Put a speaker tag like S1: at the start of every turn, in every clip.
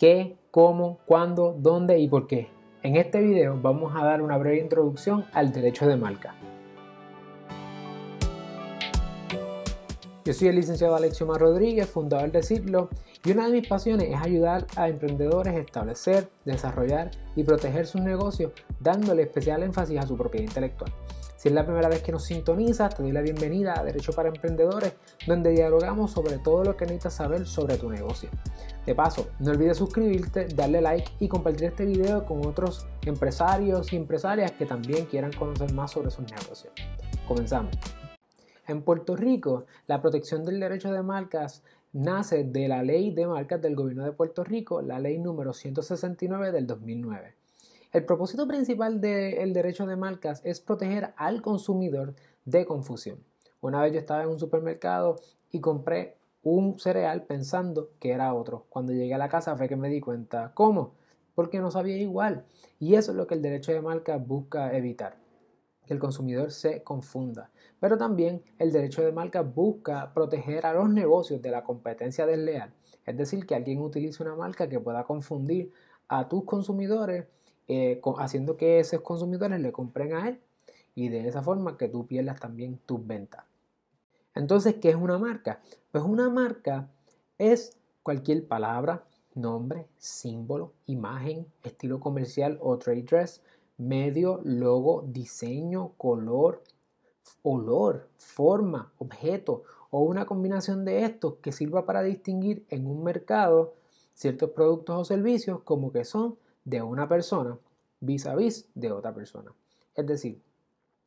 S1: qué, cómo, cuándo, dónde y por qué. En este video vamos a dar una breve introducción al derecho de marca. Yo soy el licenciado Alexio Mar Rodríguez, fundador de Citlo, y una de mis pasiones es ayudar a emprendedores a establecer, desarrollar y proteger sus negocios, dándole especial énfasis a su propiedad intelectual. Si es la primera vez que nos sintonizas, te doy la bienvenida a Derecho para Emprendedores, donde dialogamos sobre todo lo que necesitas saber sobre tu negocio. De paso, no olvides suscribirte, darle like y compartir este video con otros empresarios y empresarias que también quieran conocer más sobre sus negocios. Comenzamos. En Puerto Rico, la protección del derecho de marcas nace de la ley de marcas del gobierno de Puerto Rico, la ley número 169 del 2009. El propósito principal del derecho de marcas es proteger al consumidor de confusión. Una vez yo estaba en un supermercado y compré un cereal pensando que era otro. Cuando llegué a la casa fue que me di cuenta, ¿cómo? Porque no sabía igual. Y eso es lo que el derecho de marcas busca evitar, que el consumidor se confunda. Pero también el derecho de marca busca proteger a los negocios de la competencia desleal. Es decir, que alguien utilice una marca que pueda confundir a tus consumidores eh, haciendo que esos consumidores le compren a él y de esa forma que tú pierdas también tus ventas. Entonces, ¿qué es una marca? Pues una marca es cualquier palabra, nombre, símbolo, imagen, estilo comercial o trade dress, medio, logo, diseño, color, olor, forma, objeto o una combinación de estos que sirva para distinguir en un mercado ciertos productos o servicios como que son de una persona vis a vis de otra persona. Es decir,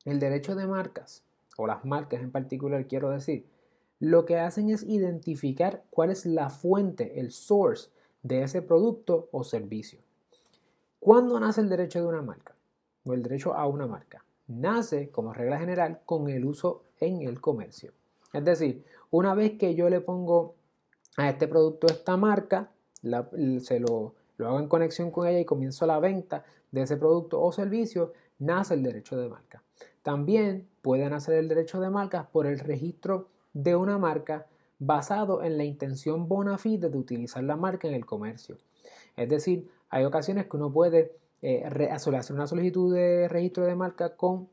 S1: el derecho de marcas, o las marcas en particular quiero decir, lo que hacen es identificar cuál es la fuente, el source de ese producto o servicio. ¿Cuándo nace el derecho de una marca? O el derecho a una marca. Nace, como regla general, con el uso en el comercio. Es decir, una vez que yo le pongo a este producto esta marca, se lo lo hago en conexión con ella y comienzo la venta de ese producto o servicio, nace el derecho de marca. También puede nacer el derecho de marca por el registro de una marca basado en la intención bona fide de utilizar la marca en el comercio. Es decir, hay ocasiones que uno puede eh, hacer una solicitud de registro de marca con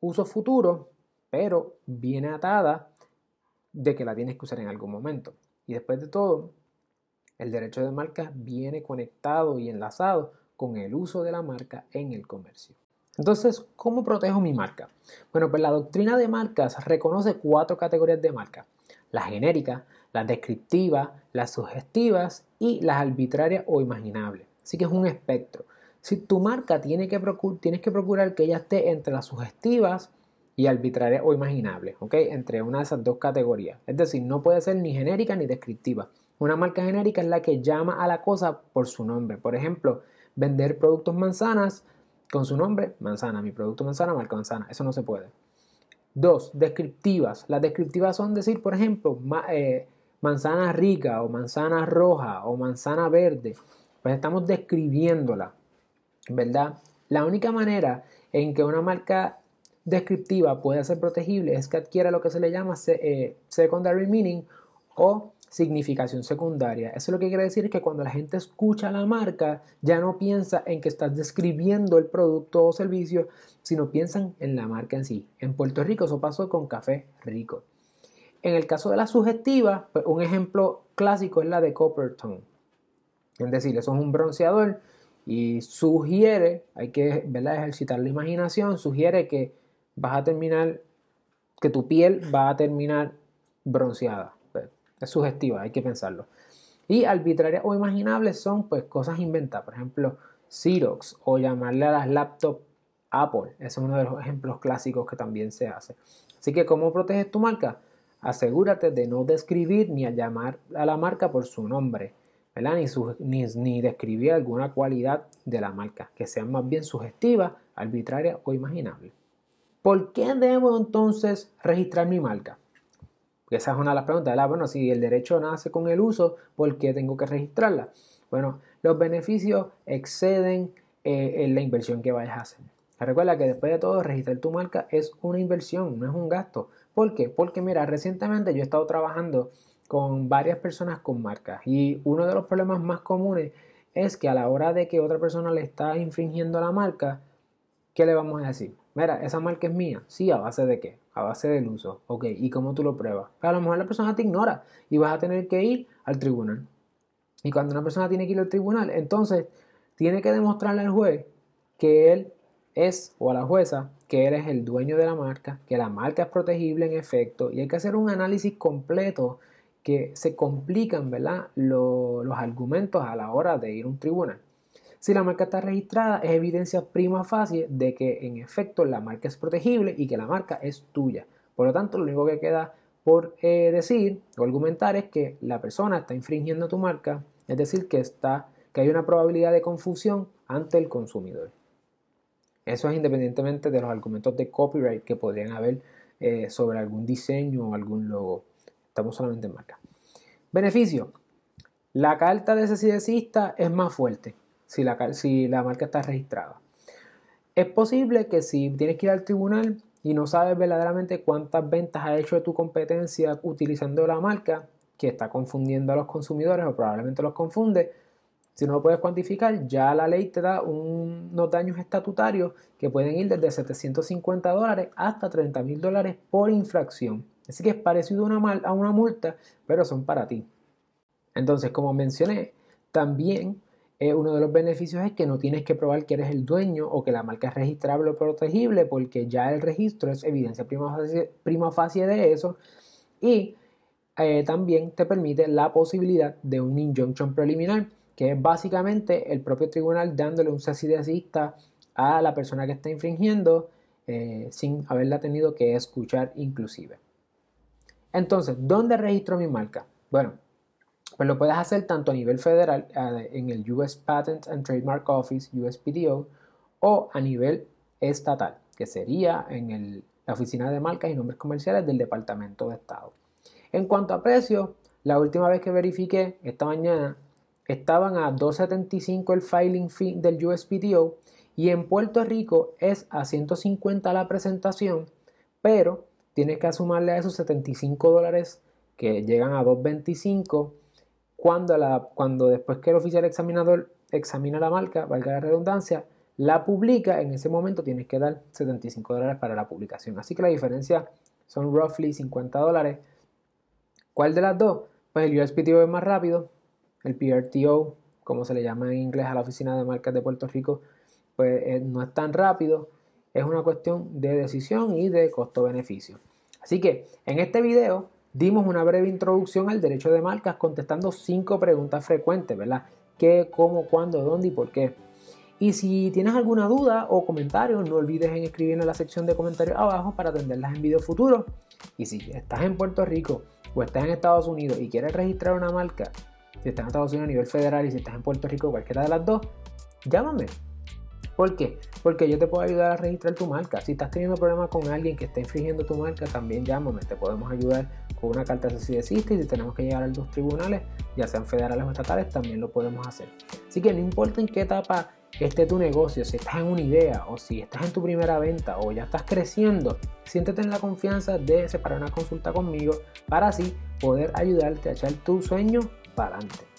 S1: uso futuro, pero viene atada de que la tienes que usar en algún momento. Y después de todo, el derecho de marca viene conectado y enlazado con el uso de la marca en el comercio. Entonces, ¿cómo protejo mi marca? Bueno, pues la doctrina de marcas reconoce cuatro categorías de marca. Las genéricas, las descriptivas, las sugestivas y las arbitrarias o imaginables. Así que es un espectro. Si tu marca tienes que procurar que ella esté entre las sugestivas y arbitrarias o imaginables, ¿ok? Entre una de esas dos categorías. Es decir, no puede ser ni genérica ni descriptiva. Una marca genérica es la que llama a la cosa por su nombre. Por ejemplo, vender productos manzanas con su nombre, manzana, mi producto manzana, marca manzana. Eso no se puede. Dos, descriptivas. Las descriptivas son decir, por ejemplo, eh, manzana rica o manzana roja o manzana verde. Pues estamos describiéndola, ¿verdad? La única manera en que una marca descriptiva puede ser protegible es que adquiera lo que se le llama eh, secondary meaning o significación secundaria. Eso lo que quiere decir es que cuando la gente escucha la marca, ya no piensa en que estás describiendo el producto o servicio, sino piensan en la marca en sí. En Puerto Rico eso pasó con Café Rico. En el caso de la sugestiva, pues, un ejemplo clásico es la de Coppertone. Es decir, eso es un bronceador y sugiere, hay que ¿verdad? ejercitar la imaginación, sugiere que vas a terminar, que tu piel va a terminar bronceada. Es sugestiva, hay que pensarlo. Y arbitrarias o imaginables son pues cosas inventadas, por ejemplo, Xerox o llamarle a las laptops Apple. Ese es uno de los ejemplos clásicos que también se hace. Así que, ¿cómo proteges tu marca? Asegúrate de no describir ni a llamar a la marca por su nombre. Ni, ni describir alguna cualidad de la marca, que sean más bien sugestivas, arbitrarias o imaginables. ¿Por qué debo entonces registrar mi marca? Esa es una de las preguntas, Bueno, si el derecho nace con el uso, ¿por qué tengo que registrarla? Bueno, los beneficios exceden eh, la inversión que vayas a hacer. Recuerda que después de todo, registrar tu marca es una inversión, no es un gasto. ¿Por qué? Porque mira, recientemente yo he estado trabajando con varias personas con marcas y uno de los problemas más comunes es que a la hora de que otra persona le está infringiendo la marca, ¿qué le vamos a decir? Mira, esa marca es mía. Sí, ¿a base de qué? A base del uso. Ok, ¿y cómo tú lo pruebas? a lo mejor la persona te ignora y vas a tener que ir al tribunal. Y cuando una persona tiene que ir al tribunal, entonces tiene que demostrarle al juez que él es, o a la jueza, que él es el dueño de la marca, que la marca es protegible en efecto, y hay que hacer un análisis completo que se complican ¿verdad? los argumentos a la hora de ir a un tribunal. Si la marca está registrada, es evidencia prima facie de que en efecto la marca es protegible y que la marca es tuya. Por lo tanto, lo único que queda por eh, decir o argumentar es que la persona está infringiendo tu marca, es decir, que, está, que hay una probabilidad de confusión ante el consumidor. Eso es independientemente de los argumentos de copyright que podrían haber eh, sobre algún diseño o algún logo. Estamos solamente en marca. Beneficio. La carta de ese es más fuerte si la, marca está registrada. Es posible que si tienes que ir al tribunal y no sabes verdaderamente cuántas ventas ha hecho tu competencia utilizando la marca, que está confundiendo a los consumidores o probablemente los confunde, si no lo puedes cuantificar, ya la ley te da unos daños estatutarios que pueden ir desde 750 dólares hasta 30 mil dólares por infracción. Así que es parecido a una, a una multa, pero son para ti. Entonces, como mencioné, también eh, uno de los beneficios es que no tienes que probar que eres el dueño o que la marca es registrable o protegible porque ya el registro es evidencia prima facie, de eso y eh, también te permite la posibilidad de un injunction preliminar que es básicamente el propio tribunal dándole un cese de a la persona que está infringiendo eh, sin haberla tenido que escuchar inclusive. Entonces, ¿dónde registro mi marca? Bueno, pues lo puedes hacer tanto a nivel federal en el US Patent and Trademark Office, USPTO, o a nivel estatal, que sería en la Oficina de Marcas y Nombres Comerciales del Departamento de Estado. En cuanto a precio, la última vez que verifiqué esta mañana estaban a 2.75 el filing fee del USPTO y en Puerto Rico es a 150 la presentación, pero tienes que sumarle a esos 75 dólares que llegan a 2.25 cuando, cuando después que el oficial examinador examina la marca, valga la redundancia, la publica, en ese momento tienes que dar 75 dólares para la publicación. Así que la diferencia son roughly 50 dólares. ¿Cuál de las dos? Pues el USPTO es más rápido, el PRTO, como se le llama en inglés a la Oficina de Marcas de Puerto Rico, pues eh, no es tan rápido. Es una cuestión de decisión y de costo-beneficio. Así que en este video dimos una breve introducción al derecho de marcas contestando cinco preguntas frecuentes, ¿verdad? ¿Qué, cómo, cuándo, dónde y por qué? Y si tienes alguna duda o comentario, no olvides en escribir en la sección de comentarios abajo para atenderlas en videos futuros. Y si estás en Puerto Rico o estás en Estados Unidos y quieres registrar una marca, si estás en Estados Unidos a nivel federal y si estás en Puerto Rico, cualquiera de las dos, llámame. ¿Por qué? Porque yo te puedo ayudar a registrar tu marca. Si estás teniendo problemas con alguien que está infringiendo tu marca, también llámame. Te podemos ayudar con una carta si existe y si tenemos que llegar a los tribunales, ya sean federales o estatales, también lo podemos hacer. Así que no importa en qué etapa esté tu negocio, si estás en una idea o si estás en tu primera venta o ya estás creciendo, siéntete en la confianza de separar una consulta conmigo para así poder ayudarte a echar tu sueño para adelante.